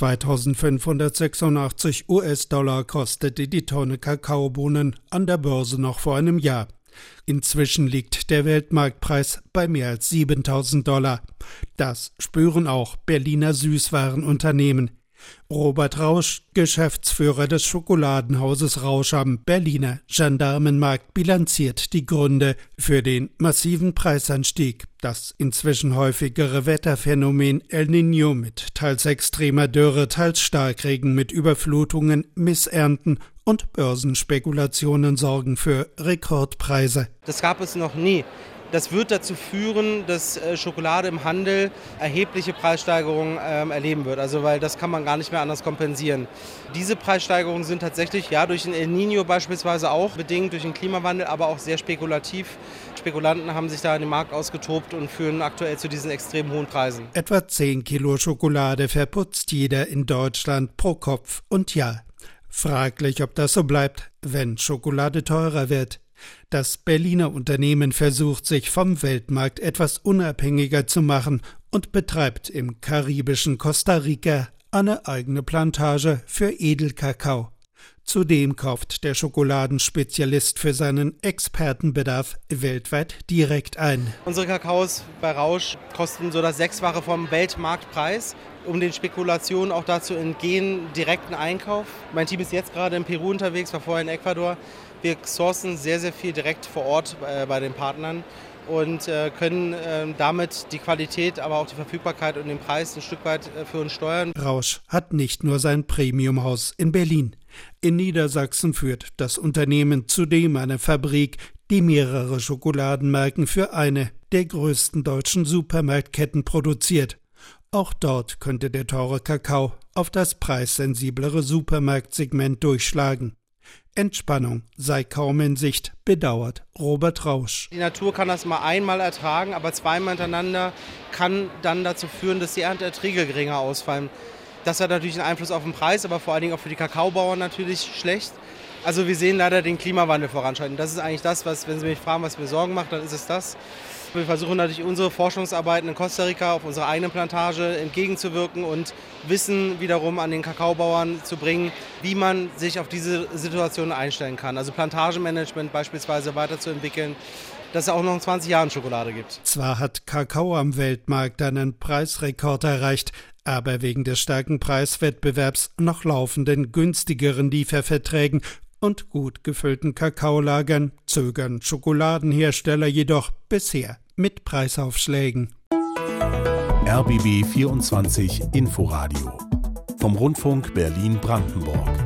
2586 US-Dollar kostete die Tonne Kakaobohnen an der Börse noch vor einem Jahr. Inzwischen liegt der Weltmarktpreis bei mehr als 7000 Dollar. Das spüren auch Berliner Süßwarenunternehmen. Robert Rausch, Geschäftsführer des Schokoladenhauses Rausch am Berliner Gendarmenmarkt, bilanziert die Gründe für den massiven Preisanstieg. Das inzwischen häufigere Wetterphänomen El Niño mit teils extremer Dürre, teils Starkregen mit Überflutungen, Missernten und Börsenspekulationen sorgen für Rekordpreise. Das gab es noch nie. Das wird dazu führen, dass äh, Schokolade im Handel erhebliche Preissteigerungen ähm, erleben wird. Also weil das kann man gar nicht mehr anders kompensieren. Diese Preissteigerungen sind tatsächlich ja durch den El Nino beispielsweise auch bedingt, durch den Klimawandel, aber auch sehr spekulativ. Spekulanten haben sich da in den Markt ausgetobt und führen aktuell zu diesen extrem hohen Preisen. Etwa 10 Kilo Schokolade verputzt jeder in Deutschland pro Kopf und Jahr. Fraglich, ob das so bleibt, wenn Schokolade teurer wird. Das Berliner Unternehmen versucht sich vom Weltmarkt etwas unabhängiger zu machen und betreibt im karibischen Costa Rica eine eigene Plantage für Edelkakao. Zudem kauft der Schokoladenspezialist für seinen Expertenbedarf weltweit direkt ein. Unsere Kakaos bei Rausch kosten so das Sechsfache vom Weltmarktpreis. Um den Spekulationen auch dazu entgehen, direkten Einkauf. Mein Team ist jetzt gerade in Peru unterwegs, war vorher in Ecuador. Wir sourcen sehr, sehr viel direkt vor Ort äh, bei den Partnern und äh, können äh, damit die Qualität, aber auch die Verfügbarkeit und den Preis ein Stück weit äh, für uns steuern. Rausch hat nicht nur sein Premiumhaus in Berlin. In Niedersachsen führt das Unternehmen zudem eine Fabrik, die mehrere Schokoladenmarken für eine der größten deutschen Supermarktketten produziert. Auch dort könnte der teure Kakao auf das preissensiblere Supermarktsegment durchschlagen. Entspannung sei kaum in Sicht, bedauert Robert Rausch. Die Natur kann das mal einmal ertragen, aber zweimal hintereinander kann dann dazu führen, dass die Ernteerträge geringer ausfallen. Das hat natürlich einen Einfluss auf den Preis, aber vor allen Dingen auch für die Kakaobauern natürlich schlecht. Also wir sehen leider den Klimawandel voranschreiten. Das ist eigentlich das, was, wenn Sie mich fragen, was mir Sorgen macht, dann ist es das. Wir versuchen natürlich unsere Forschungsarbeiten in Costa Rica auf unserer eigenen Plantage entgegenzuwirken und Wissen wiederum an den Kakaobauern zu bringen, wie man sich auf diese Situation einstellen kann. Also Plantagemanagement beispielsweise weiterzuentwickeln, dass es auch noch in 20 Jahren Schokolade gibt. Zwar hat Kakao am Weltmarkt einen Preisrekord erreicht, aber wegen des starken Preiswettbewerbs noch laufenden günstigeren Lieferverträgen und gut gefüllten Kakaolagern zögern Schokoladenhersteller jedoch bisher mit Preisaufschlägen. RBB 24 Inforadio vom Rundfunk Berlin-Brandenburg.